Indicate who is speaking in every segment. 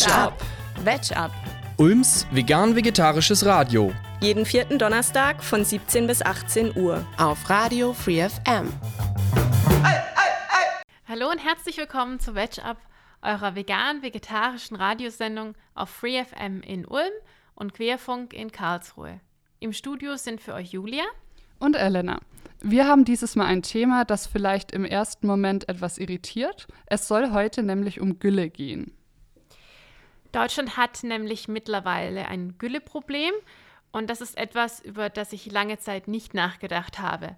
Speaker 1: Veg Up.
Speaker 2: Veg Up.
Speaker 1: Ulms vegan-vegetarisches Radio.
Speaker 2: Jeden vierten Donnerstag von 17 bis 18 Uhr.
Speaker 3: Auf Radio Free FM.
Speaker 4: Hallo und herzlich willkommen zu Veg Up, eurer vegan-vegetarischen Radiosendung auf Free FM in Ulm und Querfunk in Karlsruhe. Im Studio sind für euch Julia
Speaker 5: und Elena. Wir haben dieses Mal ein Thema, das vielleicht im ersten Moment etwas irritiert. Es soll heute nämlich um Gülle gehen.
Speaker 4: Deutschland hat nämlich mittlerweile ein Gülleproblem und das ist etwas, über das ich lange Zeit nicht nachgedacht habe.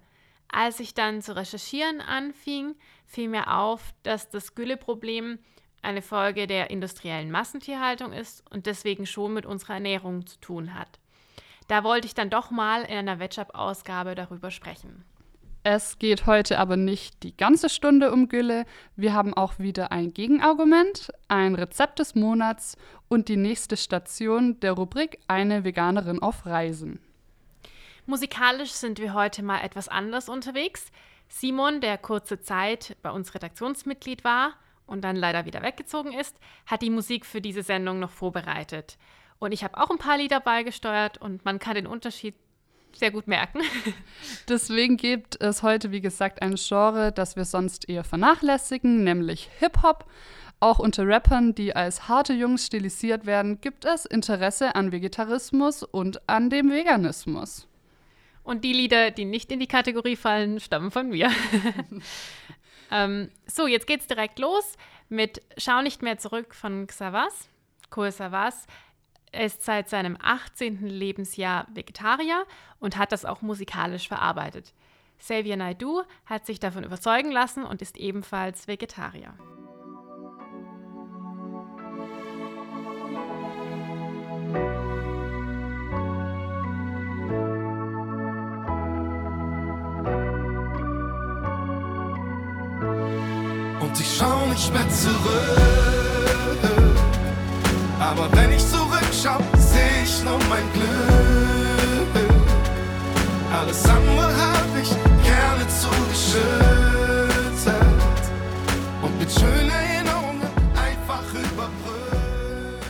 Speaker 4: Als ich dann zu recherchieren anfing, fiel mir auf, dass das Gülleproblem eine Folge der industriellen Massentierhaltung ist und deswegen schon mit unserer Ernährung zu tun hat. Da wollte ich dann doch mal in einer Wetchup-Ausgabe darüber sprechen.
Speaker 5: Es geht heute aber nicht die ganze Stunde um Gülle. Wir haben auch wieder ein Gegenargument, ein Rezept des Monats und die nächste Station der Rubrik Eine Veganerin auf Reisen.
Speaker 4: Musikalisch sind wir heute mal etwas anders unterwegs. Simon, der kurze Zeit bei uns Redaktionsmitglied war und dann leider wieder weggezogen ist, hat die Musik für diese Sendung noch vorbereitet. Und ich habe auch ein paar Lieder beigesteuert und man kann den Unterschied sehr gut merken.
Speaker 5: Deswegen gibt es heute, wie gesagt, ein Genre, das wir sonst eher vernachlässigen, nämlich Hip-Hop. Auch unter Rappern, die als harte Jungs stilisiert werden, gibt es Interesse an Vegetarismus und an dem Veganismus.
Speaker 4: Und die Lieder, die nicht in die Kategorie fallen, stammen von mir. ähm, so, jetzt geht's direkt los mit Schau nicht mehr zurück von Xavas, Kohl Savas. Er ist seit seinem 18. Lebensjahr Vegetarier und hat das auch musikalisch verarbeitet. Xavier Naidu hat sich davon überzeugen lassen und ist ebenfalls Vegetarier.
Speaker 6: Und ich schau nicht mehr zurück, aber wenn ich zurück schau, seh ich nur mein Glück. Alles andere hab ich gerne zugeschüttet. Und mit schönen Erinnerungen einfach überbrückt.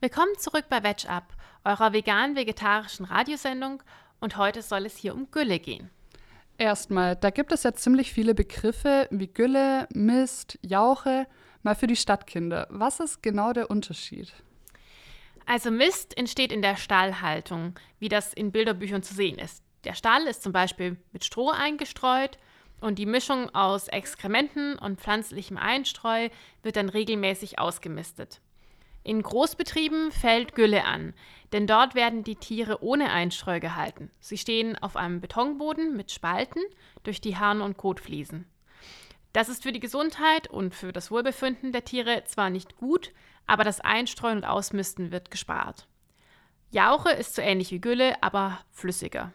Speaker 4: Willkommen zurück bei Veg Up, eurer vegan-vegetarischen Radiosendung. Und heute soll es hier um Gülle gehen.
Speaker 5: Erstmal, da gibt es ja ziemlich viele Begriffe wie Gülle, Mist, Jauche. Mal für die Stadtkinder. Was ist genau der Unterschied?
Speaker 4: Also Mist entsteht in der Stallhaltung, wie das in Bilderbüchern zu sehen ist. Der Stall ist zum Beispiel mit Stroh eingestreut und die Mischung aus Exkrementen und pflanzlichem Einstreu wird dann regelmäßig ausgemistet. In Großbetrieben fällt Gülle an, denn dort werden die Tiere ohne Einstreu gehalten. Sie stehen auf einem Betonboden mit Spalten, durch die Harn- und Kotfliesen. Das ist für die Gesundheit und für das Wohlbefinden der Tiere zwar nicht gut, aber das Einstreuen und Ausmisten wird gespart. Jauche ist so ähnlich wie Gülle, aber flüssiger.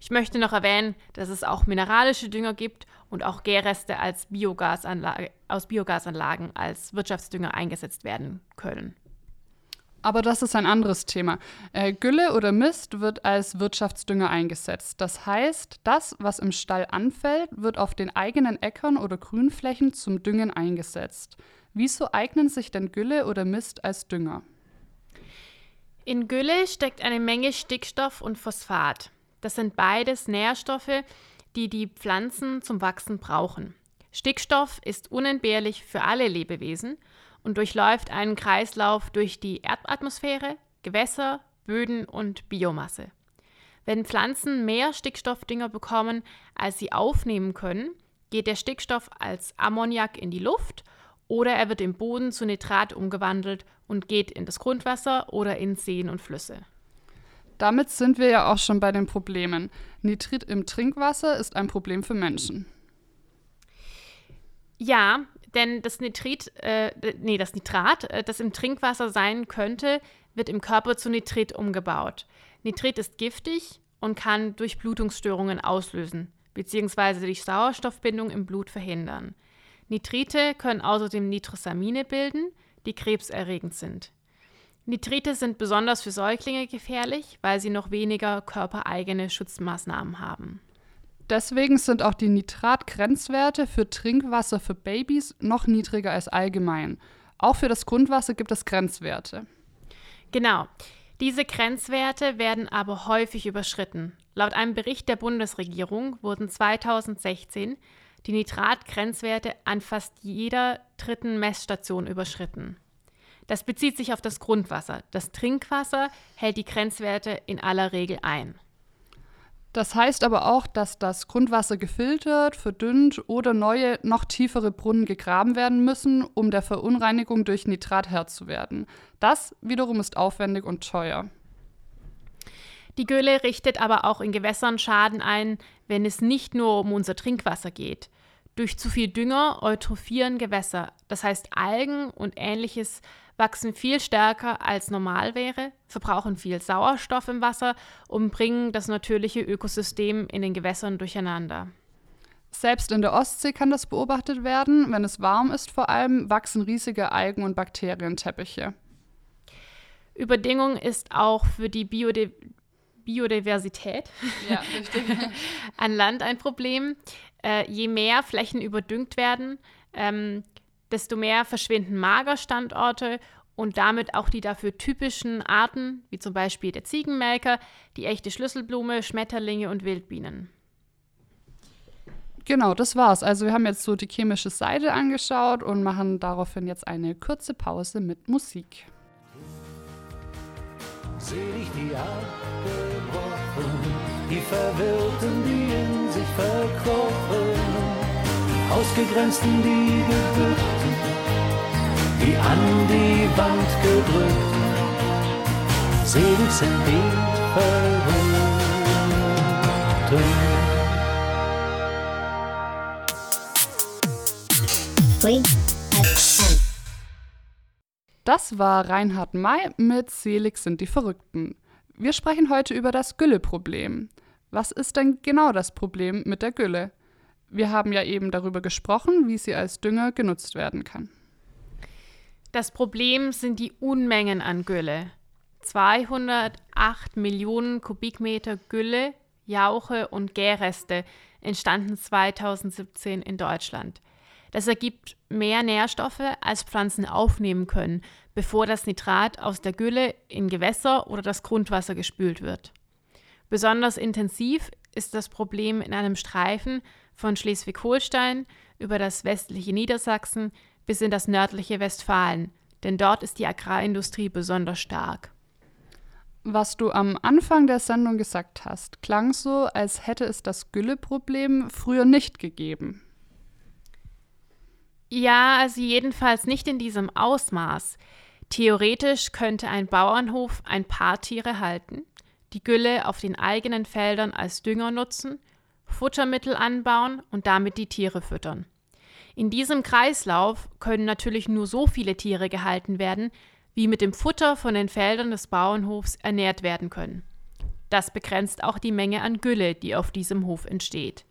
Speaker 4: Ich möchte noch erwähnen, dass es auch mineralische Dünger gibt und auch Gärreste als Biogasanlage, aus Biogasanlagen als Wirtschaftsdünger eingesetzt werden können.
Speaker 5: Aber das ist ein anderes Thema. Äh, Gülle oder Mist wird als Wirtschaftsdünger eingesetzt. Das heißt, das, was im Stall anfällt, wird auf den eigenen Äckern oder Grünflächen zum Düngen eingesetzt. Wieso eignen sich denn Gülle oder Mist als Dünger?
Speaker 4: In Gülle steckt eine Menge Stickstoff und Phosphat. Das sind beides Nährstoffe, die die Pflanzen zum Wachsen brauchen. Stickstoff ist unentbehrlich für alle Lebewesen und durchläuft einen Kreislauf durch die Erdatmosphäre, Gewässer, Böden und Biomasse. Wenn Pflanzen mehr Stickstoffdünger bekommen, als sie aufnehmen können, geht der Stickstoff als Ammoniak in die Luft oder er wird im Boden zu Nitrat umgewandelt und geht in das Grundwasser oder in Seen und Flüsse.
Speaker 5: Damit sind wir ja auch schon bei den Problemen. Nitrit im Trinkwasser ist ein Problem für Menschen.
Speaker 4: Ja, denn das Nitrit, äh, nee, das Nitrat, äh, das im Trinkwasser sein könnte, wird im Körper zu Nitrit umgebaut. Nitrit ist giftig und kann Durchblutungsstörungen auslösen, beziehungsweise die Sauerstoffbindung im Blut verhindern. Nitrite können außerdem Nitrosamine bilden, die krebserregend sind. Nitrite sind besonders für Säuglinge gefährlich, weil sie noch weniger körpereigene Schutzmaßnahmen haben.
Speaker 5: Deswegen sind auch die Nitratgrenzwerte für Trinkwasser für Babys noch niedriger als allgemein. Auch für das Grundwasser gibt es Grenzwerte.
Speaker 4: Genau. Diese Grenzwerte werden aber häufig überschritten. Laut einem Bericht der Bundesregierung wurden 2016 die Nitratgrenzwerte an fast jeder dritten Messstation überschritten. Das bezieht sich auf das Grundwasser. Das Trinkwasser hält die Grenzwerte in aller Regel ein.
Speaker 5: Das heißt aber auch, dass das Grundwasser gefiltert, verdünnt oder neue, noch tiefere Brunnen gegraben werden müssen, um der Verunreinigung durch Nitrat Herr zu werden. Das wiederum ist aufwendig und teuer.
Speaker 4: Die Gülle richtet aber auch in Gewässern Schaden ein, wenn es nicht nur um unser Trinkwasser geht. Durch zu viel Dünger eutrophieren Gewässer, das heißt Algen und ähnliches wachsen viel stärker als normal wäre, verbrauchen viel Sauerstoff im Wasser und bringen das natürliche Ökosystem in den Gewässern durcheinander.
Speaker 5: Selbst in der Ostsee kann das beobachtet werden. Wenn es warm ist, vor allem wachsen riesige Algen- und Bakterienteppiche.
Speaker 4: Überdingung ist auch für die Biodi Biodiversität
Speaker 5: Ja,
Speaker 4: an Land ein Problem. Äh, je mehr Flächen überdüngt werden, ähm, desto mehr verschwinden Magerstandorte und damit auch die dafür typischen Arten, wie zum Beispiel der Ziegenmelker, die echte Schlüsselblume, Schmetterlinge und Wildbienen.
Speaker 5: Genau, das war's. Also wir haben jetzt so die chemische Seite angeschaut und machen daraufhin jetzt eine kurze Pause mit Musik.
Speaker 7: Selig die abgebrochen, die Verwirrten, die in sich verkrochen, Ausgegrenzten, die gebückten, die an die Wand gedrückten. Selig sind die
Speaker 8: FM.
Speaker 5: Das war Reinhard May mit Selig sind die Verrückten. Wir sprechen heute über das Gülleproblem. Was ist denn genau das Problem mit der Gülle? Wir haben ja eben darüber gesprochen, wie sie als Dünger genutzt werden kann.
Speaker 4: Das Problem sind die Unmengen an Gülle. 208 Millionen Kubikmeter Gülle, Jauche und Gärreste entstanden 2017 in Deutschland. Das ergibt mehr Nährstoffe, als Pflanzen aufnehmen können, bevor das Nitrat aus der Gülle in Gewässer oder das Grundwasser gespült wird. Besonders intensiv ist das Problem in einem Streifen von Schleswig-Holstein über das westliche Niedersachsen bis in das nördliche Westfalen, denn dort ist die Agrarindustrie besonders stark.
Speaker 5: Was du am Anfang der Sendung gesagt hast, klang so, als hätte es das Gülleproblem früher nicht gegeben.
Speaker 4: Ja, also jedenfalls nicht in diesem Ausmaß. Theoretisch könnte ein Bauernhof ein paar Tiere halten, die Gülle auf den eigenen Feldern als Dünger nutzen, Futtermittel anbauen und damit die Tiere füttern. In diesem Kreislauf können natürlich nur so viele Tiere gehalten werden, wie mit dem Futter von den Feldern des Bauernhofs ernährt werden können. Das begrenzt auch die Menge an Gülle, die auf diesem Hof entsteht.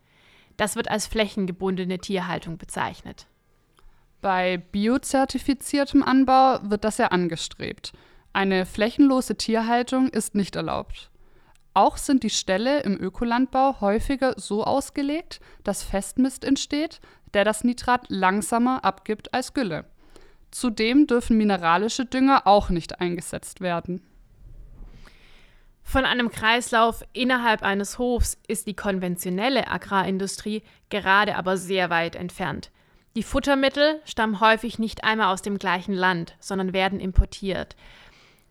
Speaker 4: Das wird als flächengebundene Tierhaltung bezeichnet.
Speaker 5: Bei biozertifiziertem Anbau wird das ja angestrebt. Eine flächenlose Tierhaltung ist nicht erlaubt. Auch sind die Ställe im Ökolandbau häufiger so ausgelegt, dass Festmist entsteht, der das Nitrat langsamer abgibt als Gülle. Zudem dürfen mineralische Dünger auch nicht eingesetzt werden.
Speaker 4: Von einem Kreislauf innerhalb eines Hofs ist die konventionelle Agrarindustrie gerade aber sehr weit entfernt. Die Futtermittel stammen häufig nicht einmal aus dem gleichen Land, sondern werden importiert.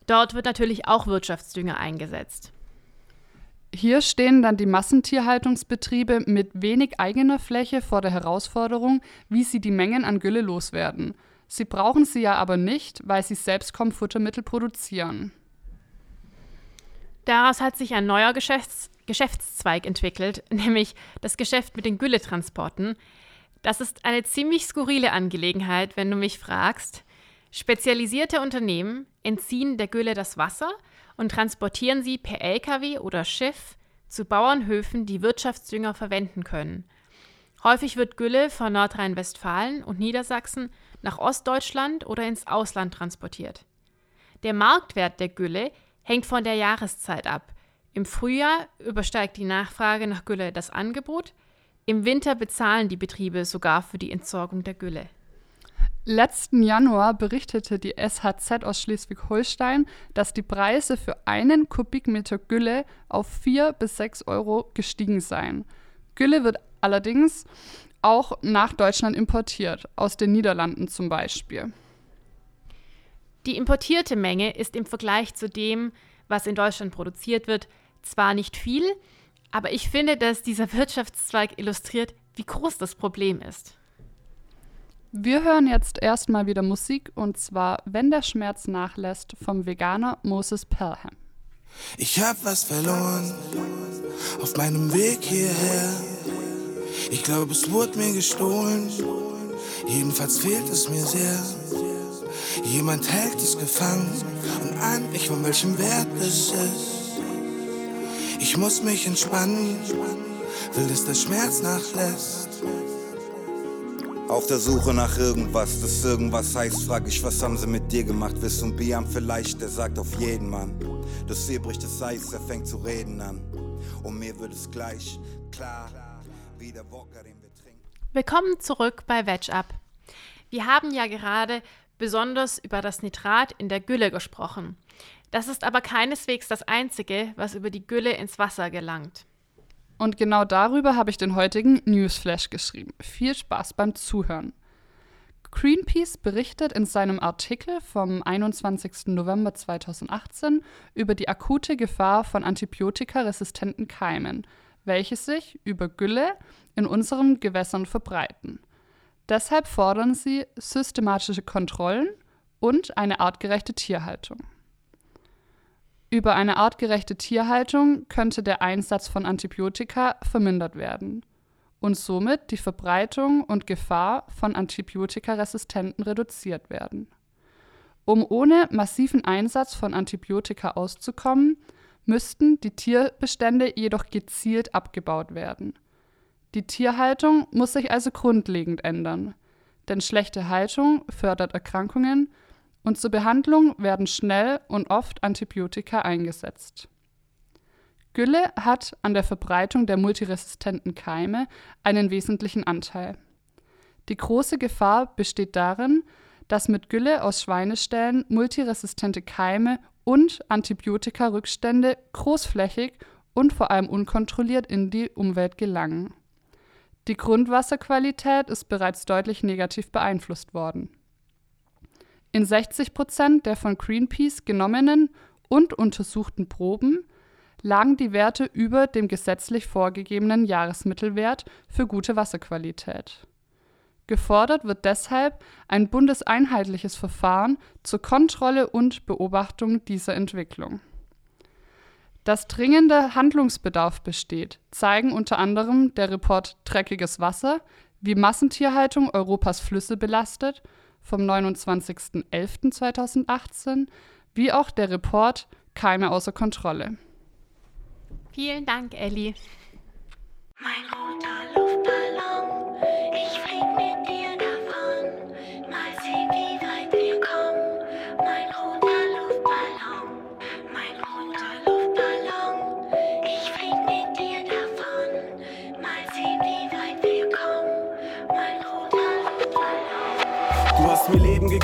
Speaker 4: Dort wird natürlich auch Wirtschaftsdünger eingesetzt.
Speaker 5: Hier stehen dann die Massentierhaltungsbetriebe mit wenig eigener Fläche vor der Herausforderung, wie sie die Mengen an Gülle loswerden. Sie brauchen sie ja aber nicht, weil sie selbst kaum Futtermittel produzieren.
Speaker 4: Daraus hat sich ein neuer Geschäfts Geschäftszweig entwickelt, nämlich das Geschäft mit den Gülletransporten. Das ist eine ziemlich skurrile Angelegenheit, wenn du mich fragst. Spezialisierte Unternehmen entziehen der Gülle das Wasser und transportieren sie per Lkw oder Schiff zu Bauernhöfen, die Wirtschaftsdünger verwenden können. Häufig wird Gülle von Nordrhein-Westfalen und Niedersachsen nach Ostdeutschland oder ins Ausland transportiert. Der Marktwert der Gülle hängt von der Jahreszeit ab. Im Frühjahr übersteigt die Nachfrage nach Gülle das Angebot, im Winter bezahlen die Betriebe sogar für die Entsorgung der Gülle.
Speaker 5: Letzten Januar berichtete die SHZ aus Schleswig-Holstein, dass die Preise für einen Kubikmeter Gülle auf 4 bis 6 Euro gestiegen seien. Gülle wird allerdings auch nach Deutschland importiert, aus den Niederlanden zum Beispiel.
Speaker 4: Die importierte Menge ist im Vergleich zu dem, was in Deutschland produziert wird, zwar nicht viel, aber ich finde, dass dieser Wirtschaftszweig illustriert, wie groß das Problem ist.
Speaker 5: Wir hören jetzt erstmal wieder Musik und zwar Wenn der Schmerz nachlässt vom Veganer Moses Pelham.
Speaker 6: Ich hab was verloren auf meinem Weg hierher. Ich glaube, es wurde mir gestohlen. Jedenfalls fehlt es mir sehr. Jemand hält es gefangen und ahnt nicht, von welchem Wert es ist. Ich muss mich entspannen, will, dass der Schmerz nachlässt.
Speaker 9: Auf der Suche nach irgendwas, das irgendwas heißt, frag ich, was haben sie mit dir gemacht? Wiss und Biam vielleicht, der sagt auf jeden Mann. Das See bricht das Eis, er fängt zu reden an. Und mir wird es gleich klar, wie der Wodka, den wir trinken.
Speaker 4: Willkommen zurück bei Veg Up. Wir haben ja gerade besonders über das Nitrat in der Gülle gesprochen. Das ist aber keineswegs das Einzige, was über die Gülle ins Wasser gelangt.
Speaker 5: Und genau darüber habe ich den heutigen Newsflash geschrieben. Viel Spaß beim Zuhören. Greenpeace berichtet in seinem Artikel vom 21. November 2018 über die akute Gefahr von antibiotikaresistenten Keimen, welche sich über Gülle in unseren Gewässern verbreiten. Deshalb fordern sie systematische Kontrollen und eine artgerechte Tierhaltung. Über eine artgerechte Tierhaltung könnte der Einsatz von Antibiotika vermindert werden und somit die Verbreitung und Gefahr von Antibiotikaresistenten reduziert werden. Um ohne massiven Einsatz von Antibiotika auszukommen, müssten die Tierbestände jedoch gezielt abgebaut werden. Die Tierhaltung muss sich also grundlegend ändern, denn schlechte Haltung fördert Erkrankungen und zur Behandlung werden schnell und oft Antibiotika eingesetzt. Gülle hat an der Verbreitung der multiresistenten Keime einen wesentlichen Anteil. Die große Gefahr besteht darin, dass mit Gülle aus Schweineställen multiresistente Keime und Antibiotika-Rückstände großflächig und vor allem unkontrolliert in die Umwelt gelangen. Die Grundwasserqualität ist bereits deutlich negativ beeinflusst worden. In 60 Prozent der von Greenpeace genommenen und untersuchten Proben lagen die Werte über dem gesetzlich vorgegebenen Jahresmittelwert für gute Wasserqualität. Gefordert wird deshalb ein bundeseinheitliches Verfahren zur Kontrolle und Beobachtung dieser Entwicklung. Dass dringender Handlungsbedarf besteht, zeigen unter anderem der Report Dreckiges Wasser, wie Massentierhaltung Europas Flüsse belastet vom 29.11.2018, wie auch der Report Keime außer Kontrolle.
Speaker 4: Vielen Dank, Elli.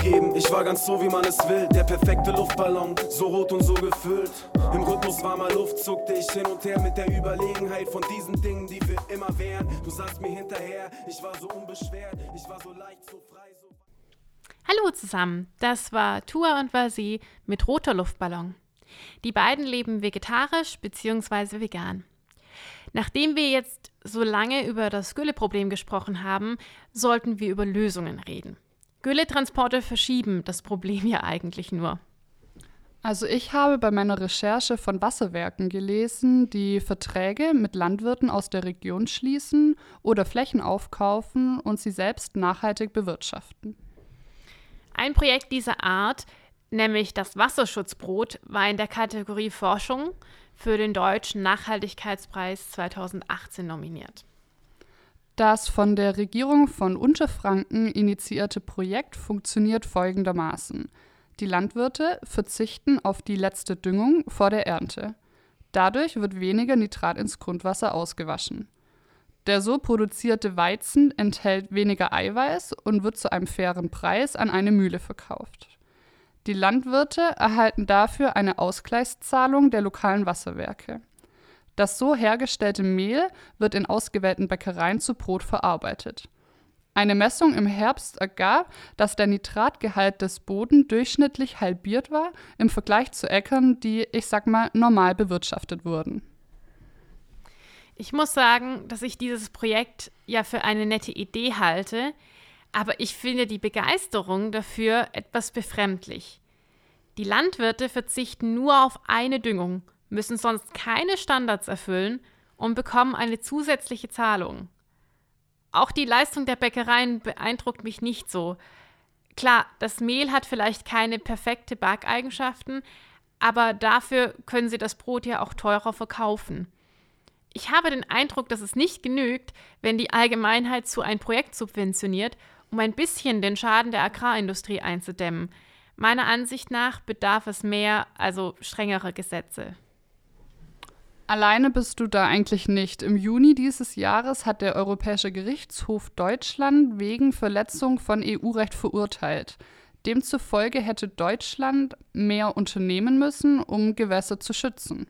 Speaker 10: Gegeben, ich war ganz so, wie man es will. Der perfekte Luftballon, so rot und so gefüllt. Im Rhythmus warmer Luft zuckte ich hin und her mit der Überlegenheit von diesen Dingen, die für immer wären. Du saßt mir hinterher, ich war so unbeschwert, ich war so leicht, so frei, so.
Speaker 4: Hallo zusammen, das war Tua und Vasi mit roter Luftballon. Die beiden leben vegetarisch bzw. vegan. Nachdem wir jetzt so lange über das Gülleproblem gesprochen haben, sollten wir über Lösungen reden. Gülletransporte verschieben das Problem ja eigentlich nur.
Speaker 5: Also ich habe bei meiner Recherche von Wasserwerken gelesen, die Verträge mit Landwirten aus der Region schließen oder Flächen aufkaufen und sie selbst nachhaltig bewirtschaften.
Speaker 4: Ein Projekt dieser Art, nämlich das Wasserschutzbrot, war in der Kategorie Forschung für den Deutschen Nachhaltigkeitspreis 2018 nominiert.
Speaker 5: Das von der Regierung von Unterfranken initiierte Projekt funktioniert folgendermaßen. Die Landwirte verzichten auf die letzte Düngung vor der Ernte. Dadurch wird weniger Nitrat ins Grundwasser ausgewaschen. Der so produzierte Weizen enthält weniger Eiweiß und wird zu einem fairen Preis an eine Mühle verkauft. Die Landwirte erhalten dafür eine Ausgleichszahlung der lokalen Wasserwerke. Das so hergestellte Mehl wird in ausgewählten Bäckereien zu Brot verarbeitet. Eine Messung im Herbst ergab, dass der Nitratgehalt des Bodens durchschnittlich halbiert war im Vergleich zu Äckern, die, ich sag mal, normal bewirtschaftet wurden.
Speaker 4: Ich muss sagen, dass ich dieses Projekt ja für eine nette Idee halte, aber ich finde die Begeisterung dafür etwas befremdlich. Die Landwirte verzichten nur auf eine Düngung, müssen sonst keine Standards erfüllen und bekommen eine zusätzliche Zahlung. Auch die Leistung der Bäckereien beeindruckt mich nicht so. Klar, das Mehl hat vielleicht keine perfekte Backeigenschaften, aber dafür können sie das Brot ja auch teurer verkaufen. Ich habe den Eindruck, dass es nicht genügt, wenn die Allgemeinheit zu ein Projekt subventioniert, um ein bisschen den Schaden der Agrarindustrie einzudämmen. Meiner Ansicht nach bedarf es mehr, also strengere Gesetze.
Speaker 5: Alleine bist du da eigentlich nicht. Im Juni dieses Jahres hat der Europäische Gerichtshof Deutschland wegen Verletzung von EU-Recht verurteilt. Demzufolge hätte Deutschland mehr unternehmen müssen, um Gewässer zu schützen.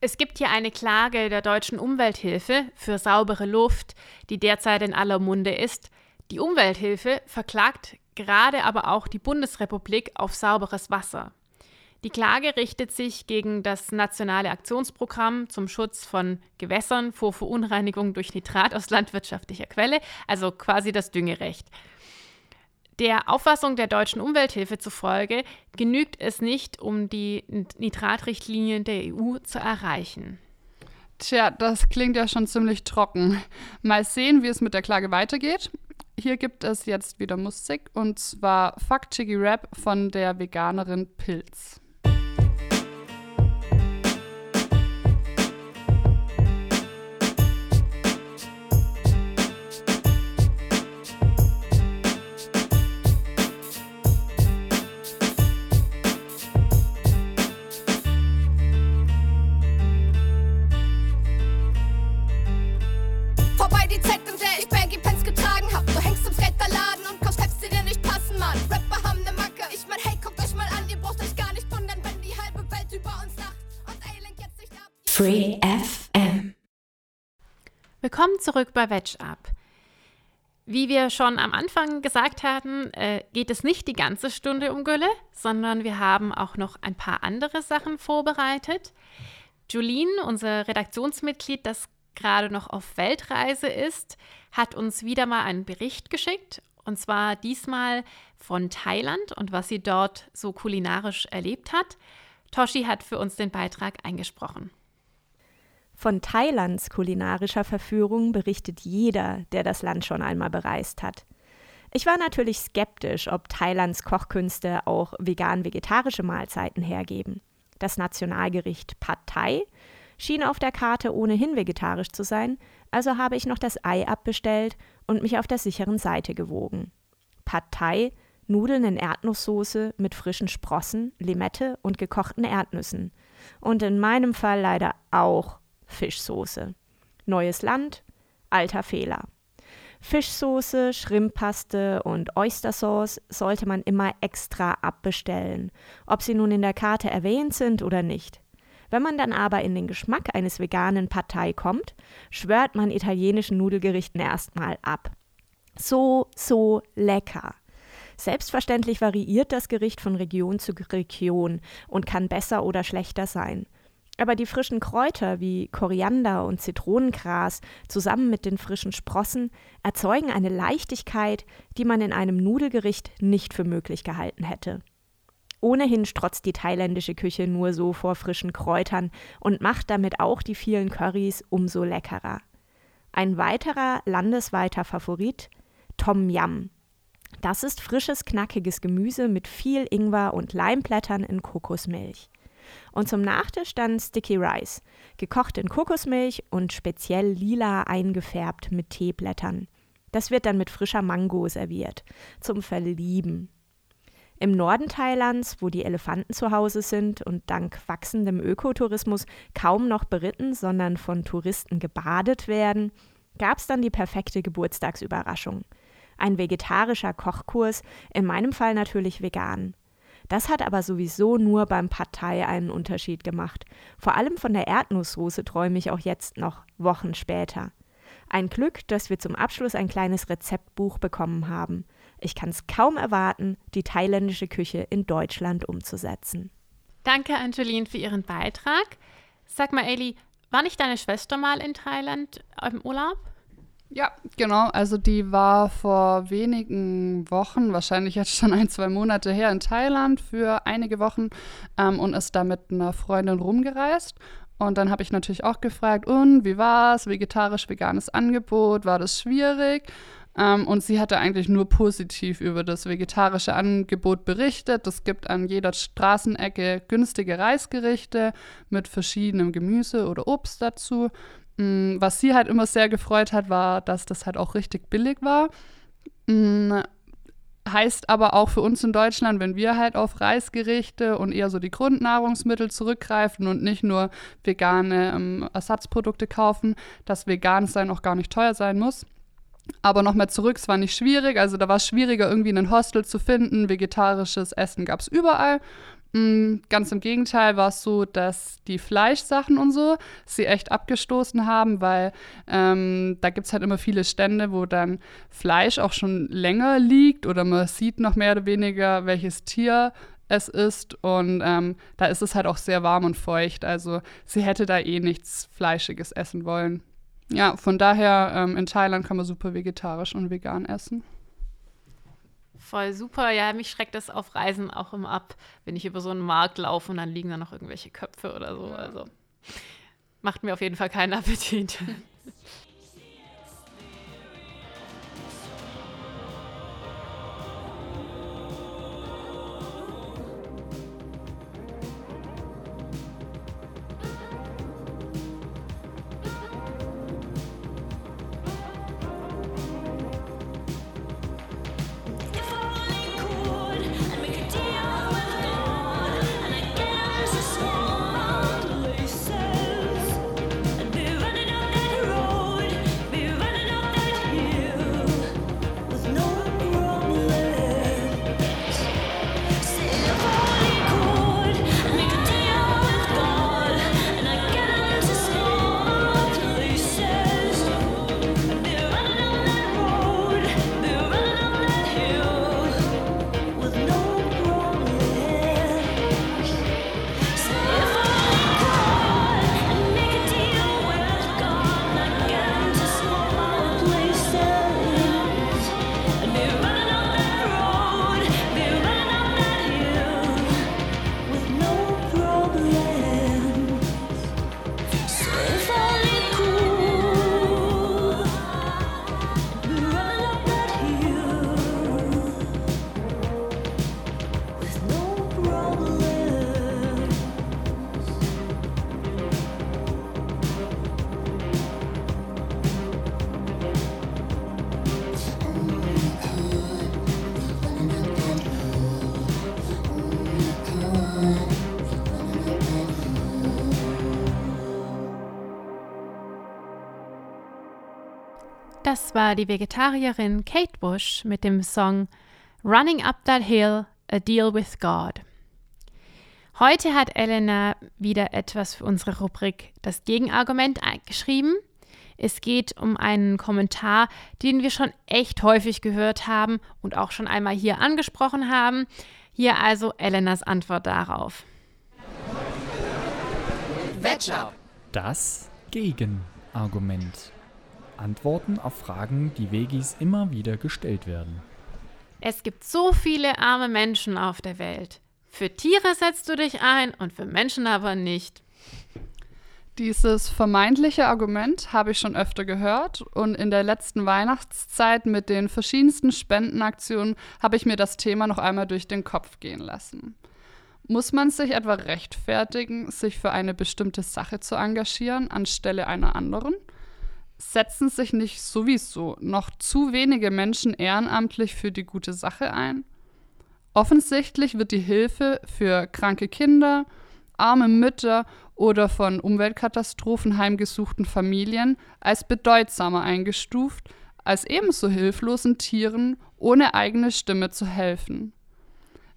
Speaker 4: Es gibt hier eine Klage der deutschen Umwelthilfe für saubere Luft, die derzeit in aller Munde ist. Die Umwelthilfe verklagt gerade aber auch die Bundesrepublik auf sauberes Wasser. Die Klage richtet sich gegen das nationale Aktionsprogramm zum Schutz von Gewässern vor Verunreinigung durch Nitrat aus landwirtschaftlicher Quelle, also quasi das Düngerecht. Der Auffassung der deutschen Umwelthilfe zufolge genügt es nicht, um die Nitratrichtlinien der EU zu erreichen.
Speaker 5: Tja, das klingt ja schon ziemlich trocken. Mal sehen, wie es mit der Klage weitergeht. Hier gibt es jetzt wieder Musik und zwar Fuck Chicky Rap von der Veganerin Pilz.
Speaker 3: Free FM.
Speaker 4: Willkommen zurück bei Veg Up. Wie wir schon am Anfang gesagt hatten, äh, geht es nicht die ganze Stunde um Gülle, sondern wir haben auch noch ein paar andere Sachen vorbereitet. Julien, unser Redaktionsmitglied, das gerade noch auf Weltreise ist, hat uns wieder mal einen Bericht geschickt. Und zwar diesmal von Thailand und was sie dort so kulinarisch erlebt hat. Toshi hat für uns den Beitrag eingesprochen.
Speaker 2: Von Thailands kulinarischer Verführung berichtet jeder, der das Land schon einmal bereist hat. Ich war natürlich skeptisch, ob Thailands Kochkünste auch vegan-vegetarische Mahlzeiten hergeben. Das Nationalgericht Pad Thai schien auf der Karte ohnehin vegetarisch zu sein, also habe ich noch das Ei abbestellt und mich auf der sicheren Seite gewogen. Pad Thai, Nudeln in Erdnusssoße mit frischen Sprossen, Limette und gekochten Erdnüssen. Und in meinem Fall leider auch Fischsoße. Neues Land, alter Fehler. Fischsoße, Schrimmpaste und Oystersauce sollte man immer extra abbestellen, ob sie nun in der Karte erwähnt sind oder nicht. Wenn man dann aber in den Geschmack eines veganen Partei kommt, schwört man italienischen Nudelgerichten erstmal ab. So, so lecker. Selbstverständlich variiert das Gericht von Region zu Region und kann besser oder schlechter sein. Aber die frischen Kräuter wie Koriander und Zitronengras zusammen mit den frischen Sprossen erzeugen eine Leichtigkeit, die man in einem Nudelgericht nicht für möglich gehalten hätte. Ohnehin strotzt die thailändische Küche nur so vor frischen Kräutern und macht damit auch die vielen Currys umso leckerer. Ein weiterer landesweiter Favorit Tom Yam. Das ist frisches, knackiges Gemüse mit viel Ingwer und Leimblättern in Kokosmilch. Und zum Nachtisch dann Sticky Rice, gekocht in Kokosmilch und speziell lila eingefärbt mit Teeblättern. Das wird dann mit frischer Mango serviert, zum Verlieben. Im Norden Thailands, wo die Elefanten zu Hause sind und dank wachsendem Ökotourismus kaum noch beritten, sondern von Touristen gebadet werden, gab es dann die perfekte Geburtstagsüberraschung. Ein vegetarischer Kochkurs, in meinem Fall natürlich vegan. Das hat aber sowieso nur beim Pad Thai einen Unterschied gemacht. Vor allem von der Erdnusssoße träume ich auch jetzt noch, Wochen später. Ein Glück, dass wir zum Abschluss ein kleines Rezeptbuch bekommen haben. Ich kann es kaum erwarten, die thailändische Küche in Deutschland umzusetzen.
Speaker 4: Danke, Angeline, für Ihren Beitrag. Sag mal, Eli, war nicht deine Schwester mal in Thailand im Urlaub?
Speaker 5: Ja, genau. Also die war vor wenigen Wochen, wahrscheinlich jetzt schon ein, zwei Monate her in Thailand für einige Wochen ähm, und ist da mit einer Freundin rumgereist. Und dann habe ich natürlich auch gefragt, und wie war es? Vegetarisch-veganes Angebot? War das schwierig? Ähm, und sie hatte eigentlich nur positiv über das vegetarische Angebot berichtet. Es gibt an jeder Straßenecke günstige Reisgerichte mit verschiedenem Gemüse oder Obst dazu. Mm, was sie halt immer sehr gefreut hat, war, dass das halt auch richtig billig war. Mm, heißt aber auch für uns in Deutschland, wenn wir halt auf Reisgerichte und eher so die Grundnahrungsmittel zurückgreifen und nicht nur vegane ähm, Ersatzprodukte kaufen, dass vegan sein auch gar nicht teuer sein muss. Aber nochmal zurück, es war nicht schwierig. Also da war es schwieriger, irgendwie einen Hostel zu finden. Vegetarisches Essen gab es überall. Mm, ganz im Gegenteil war es so, dass die Fleischsachen und so sie echt abgestoßen haben, weil ähm, da gibt es halt immer viele Stände, wo dann Fleisch auch schon länger liegt oder man sieht noch mehr oder weniger, welches Tier es ist. Und ähm, da ist es halt auch sehr warm und feucht. Also sie hätte da eh nichts Fleischiges essen wollen. Ja, von daher ähm, in Thailand kann man super vegetarisch und vegan essen.
Speaker 4: Voll super. Ja, mich schreckt das auf Reisen auch immer ab, wenn ich über so einen Markt laufe und dann liegen da noch irgendwelche Köpfe oder so. Also macht mir auf jeden Fall keinen Appetit. Das war die Vegetarierin Kate Bush mit dem Song Running Up That Hill, A Deal with God. Heute hat Elena wieder etwas für unsere Rubrik Das Gegenargument eingeschrieben. Es geht um einen Kommentar, den wir schon echt häufig gehört haben und auch schon einmal hier angesprochen haben. Hier also Elenas Antwort darauf.
Speaker 11: Das Gegenargument. Antworten auf Fragen, die Vegis immer wieder gestellt werden.
Speaker 4: Es gibt so viele arme Menschen auf der Welt. Für Tiere setzt du dich ein und für Menschen aber nicht.
Speaker 5: Dieses vermeintliche Argument habe ich schon öfter gehört und in der letzten Weihnachtszeit mit den verschiedensten Spendenaktionen habe ich mir das Thema noch einmal durch den Kopf gehen lassen. Muss man sich etwa rechtfertigen, sich für eine bestimmte Sache zu engagieren anstelle einer anderen? Setzen sich nicht sowieso noch zu wenige Menschen ehrenamtlich für die gute Sache ein? Offensichtlich wird die Hilfe für kranke Kinder, arme Mütter oder von Umweltkatastrophen heimgesuchten Familien als bedeutsamer eingestuft, als ebenso hilflosen Tieren ohne eigene Stimme zu helfen.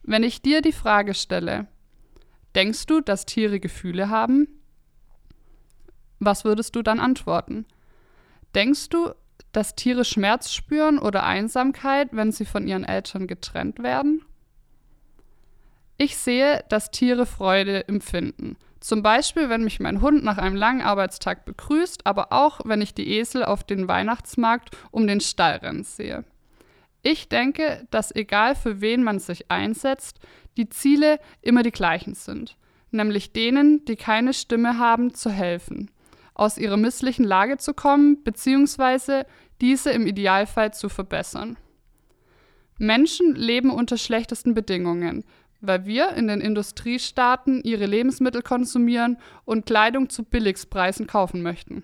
Speaker 5: Wenn ich dir die Frage stelle, denkst du, dass Tiere Gefühle haben? Was würdest du dann antworten? Denkst du, dass Tiere Schmerz spüren oder Einsamkeit, wenn sie von ihren Eltern getrennt werden? Ich sehe, dass Tiere Freude empfinden. Zum Beispiel, wenn mich mein Hund nach einem langen Arbeitstag begrüßt, aber auch, wenn ich die Esel auf den Weihnachtsmarkt um den Stall rennen sehe. Ich denke, dass egal für wen man sich einsetzt, die Ziele immer die gleichen sind, nämlich denen, die keine Stimme haben, zu helfen, aus ihrer misslichen Lage zu kommen bzw. diese im Idealfall zu verbessern. Menschen leben unter schlechtesten Bedingungen, weil wir in den Industriestaaten ihre Lebensmittel konsumieren und Kleidung zu Billigspreisen kaufen möchten.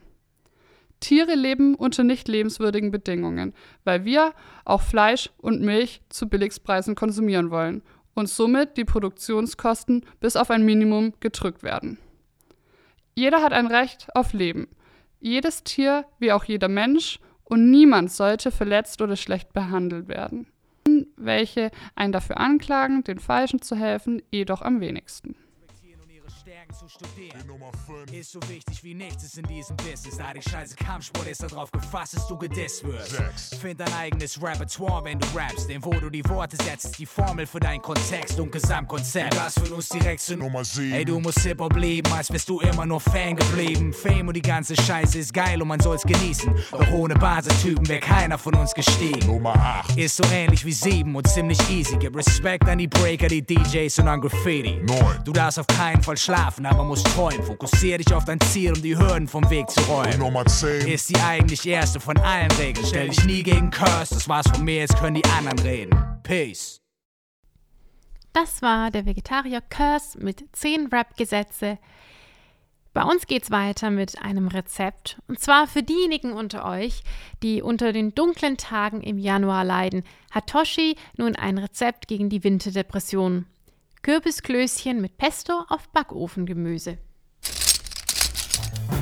Speaker 5: Tiere leben unter nicht lebenswürdigen Bedingungen, weil wir auch Fleisch und Milch zu Billigspreisen konsumieren wollen und somit die Produktionskosten bis auf ein Minimum gedrückt werden. Jeder hat ein Recht auf Leben. Jedes Tier wie auch jeder Mensch und niemand sollte verletzt oder schlecht behandelt werden welche einen dafür anklagen, den Falschen zu helfen, jedoch am wenigsten.
Speaker 12: Zu studieren. Ist so wichtig wie nichts in diesem Business. Da die scheiße Kampfsport ist darauf gefasst, dass du gedisst wirst. Find dein eigenes Repertoire, wenn du rappst. Denn wo du die Worte setzt, die Formel für deinen Kontext und Gesamtkonzept. Das für uns direkt zu Nummer 7. Ey, du musst Hip-Hop leben, als bist du immer nur Fan geblieben. Fame und die ganze Scheiße ist geil und man soll's genießen. Doch ohne Basistypen wäre keiner von uns gestiegen. Nummer 8. Ist so ähnlich wie 7 und ziemlich easy. Gib Respekt an die Breaker, die DJs und an Graffiti. 9. Du darfst auf keinen Fall schlafen, aber musst träumen. Fokussier dich auf dein Ziel, um die Hürden vom Weg zu räumen. Und Nummer 10 ist die eigentlich erste von allen Regeln. Stell dich nie gegen Curse, das war's von mir, jetzt können die anderen reden. Peace.
Speaker 4: Das war der Vegetarier Curse mit 10 Rap-Gesetze. Bei uns geht's weiter mit einem Rezept. Und zwar für diejenigen unter euch, die unter den dunklen Tagen im Januar leiden, hat Toshi nun ein Rezept gegen die Winterdepression. Kürbisklößchen mit Pesto auf Backofengemüse.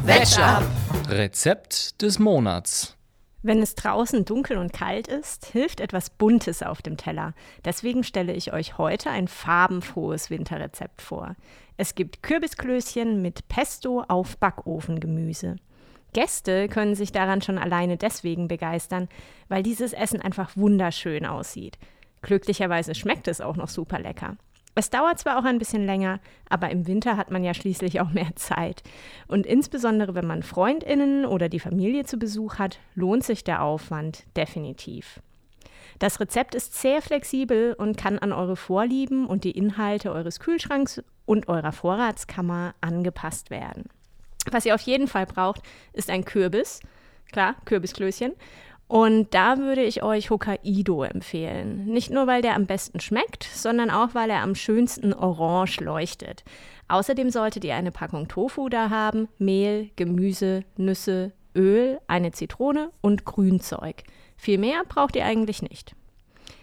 Speaker 1: Wetchup. Rezept des Monats.
Speaker 2: Wenn es draußen dunkel und kalt ist, hilft etwas Buntes auf dem Teller. Deswegen stelle ich euch heute ein farbenfrohes Winterrezept vor. Es gibt Kürbisklößchen mit Pesto auf Backofengemüse. Gäste können sich daran schon alleine deswegen begeistern, weil dieses Essen einfach wunderschön aussieht. Glücklicherweise schmeckt es auch noch super lecker. Es dauert zwar auch ein bisschen länger, aber im Winter hat man ja schließlich auch mehr Zeit. Und insbesondere wenn man Freundinnen oder die Familie zu Besuch hat, lohnt sich der Aufwand definitiv. Das Rezept ist sehr flexibel und kann an eure Vorlieben und die Inhalte eures Kühlschranks und eurer Vorratskammer angepasst werden. Was ihr auf jeden Fall braucht, ist ein Kürbis, klar, Kürbisklößchen, und da würde ich euch Hokkaido empfehlen. Nicht nur, weil der am besten schmeckt, sondern auch, weil er am schönsten orange leuchtet. Außerdem solltet ihr eine Packung Tofu da haben, Mehl, Gemüse, Nüsse, Öl, eine Zitrone und Grünzeug. Viel mehr braucht ihr eigentlich nicht.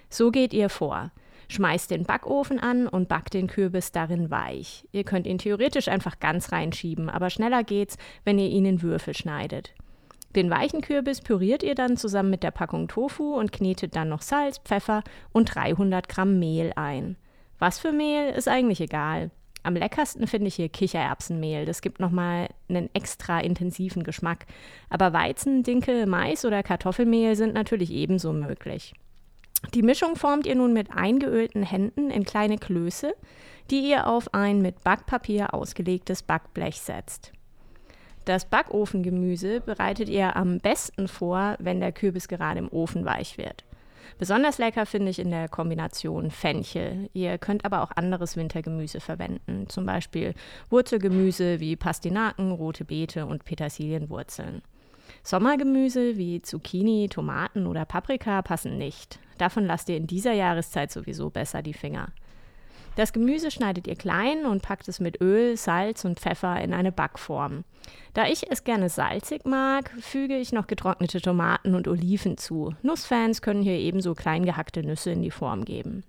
Speaker 2: So geht ihr vor. Schmeißt den Backofen an und backt den Kürbis darin weich. Ihr könnt ihn theoretisch einfach ganz reinschieben, aber schneller geht's, wenn ihr ihn in Würfel schneidet. Den weichen Kürbis püriert ihr dann zusammen mit der Packung Tofu und knetet dann noch Salz, Pfeffer und 300 Gramm Mehl ein. Was für Mehl ist eigentlich egal. Am leckersten finde ich hier Kichererbsenmehl. Das gibt nochmal einen extra intensiven Geschmack. Aber Weizen, Dinkel, Mais oder Kartoffelmehl sind natürlich ebenso möglich. Die Mischung formt ihr nun mit eingeölten Händen in kleine Klöße, die ihr auf ein mit Backpapier ausgelegtes Backblech setzt. Das Backofengemüse bereitet ihr am besten vor, wenn der Kürbis gerade im Ofen weich wird. Besonders lecker finde ich in der Kombination Fenchel. Ihr könnt aber auch anderes Wintergemüse verwenden, zum Beispiel Wurzelgemüse wie Pastinaken, rote Beete und Petersilienwurzeln. Sommergemüse wie Zucchini, Tomaten oder Paprika passen nicht. Davon lasst ihr in dieser Jahreszeit sowieso besser die Finger. Das Gemüse schneidet ihr klein und packt es mit Öl, Salz und Pfeffer in eine Backform. Da ich es gerne salzig mag, füge ich noch getrocknete Tomaten und Oliven zu. Nussfans können hier ebenso klein gehackte Nüsse in die Form geben.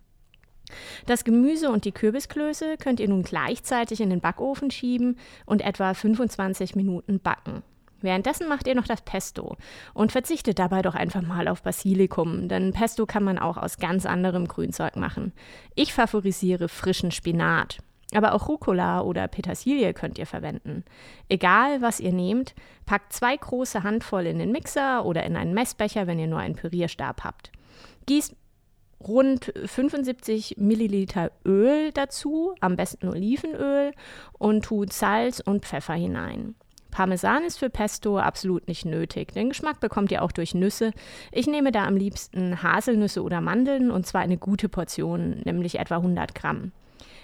Speaker 2: Das Gemüse und die Kürbisklöße könnt ihr nun gleichzeitig in den Backofen schieben und etwa 25 Minuten backen. Währenddessen macht ihr noch das Pesto und verzichtet dabei doch einfach mal auf Basilikum, denn Pesto kann man auch aus ganz anderem Grünzeug machen. Ich favorisiere frischen Spinat. Aber auch Rucola oder Petersilie könnt ihr verwenden. Egal, was ihr nehmt, packt zwei große Handvoll in den Mixer oder in einen Messbecher, wenn ihr nur einen Pürierstab habt. Gießt rund 75 Milliliter Öl dazu, am besten Olivenöl, und tut Salz und Pfeffer hinein. Parmesan ist für Pesto absolut nicht nötig. Den Geschmack bekommt ihr auch durch Nüsse. Ich nehme da am liebsten Haselnüsse oder Mandeln und zwar eine gute Portion, nämlich etwa 100 Gramm.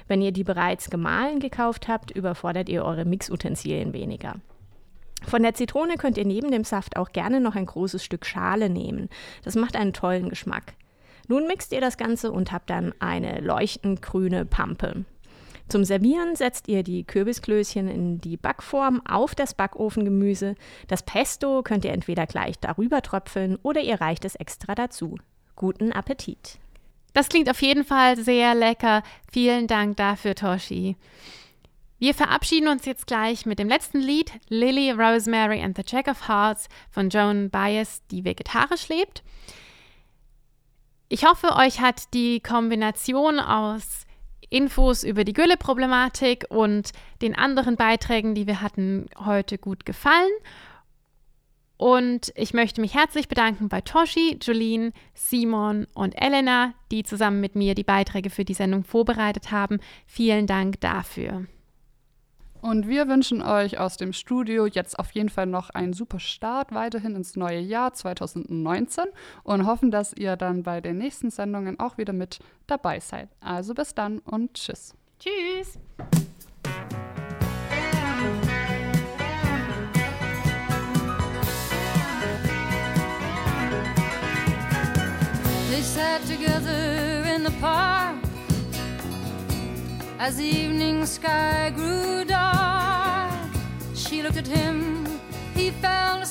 Speaker 2: Wenn ihr die bereits gemahlen gekauft habt, überfordert ihr eure Mixutensilien weniger. Von der Zitrone könnt ihr neben dem Saft auch gerne noch ein großes Stück Schale nehmen. Das macht einen tollen Geschmack. Nun mixt ihr das Ganze und habt dann eine leuchtend grüne Pampe. Zum Servieren setzt ihr die Kürbisklößchen in die Backform auf das Backofengemüse. Das Pesto könnt ihr entweder gleich darüber tröpfeln oder ihr reicht es extra dazu. Guten Appetit!
Speaker 4: Das klingt auf jeden Fall sehr lecker. Vielen Dank dafür, Toshi. Wir verabschieden uns jetzt gleich mit dem letzten Lied, Lily, Rosemary and the Jack of Hearts von Joan Baez, die vegetarisch lebt. Ich hoffe, euch hat die Kombination aus Infos über die Gülle-Problematik und den anderen Beiträgen, die wir hatten, heute gut gefallen. Und ich möchte mich herzlich bedanken bei Toshi, Jolene, Simon und Elena, die zusammen mit mir die Beiträge für die Sendung vorbereitet haben. Vielen Dank dafür.
Speaker 5: Und wir wünschen euch aus dem Studio jetzt auf jeden Fall noch einen super Start weiterhin ins neue Jahr 2019 und hoffen, dass ihr dann bei den nächsten Sendungen auch wieder mit dabei seid. Also bis dann und tschüss.
Speaker 4: Tschüss.
Speaker 13: They sat together in the park as the evening sky grew dark. She looked at him, he felt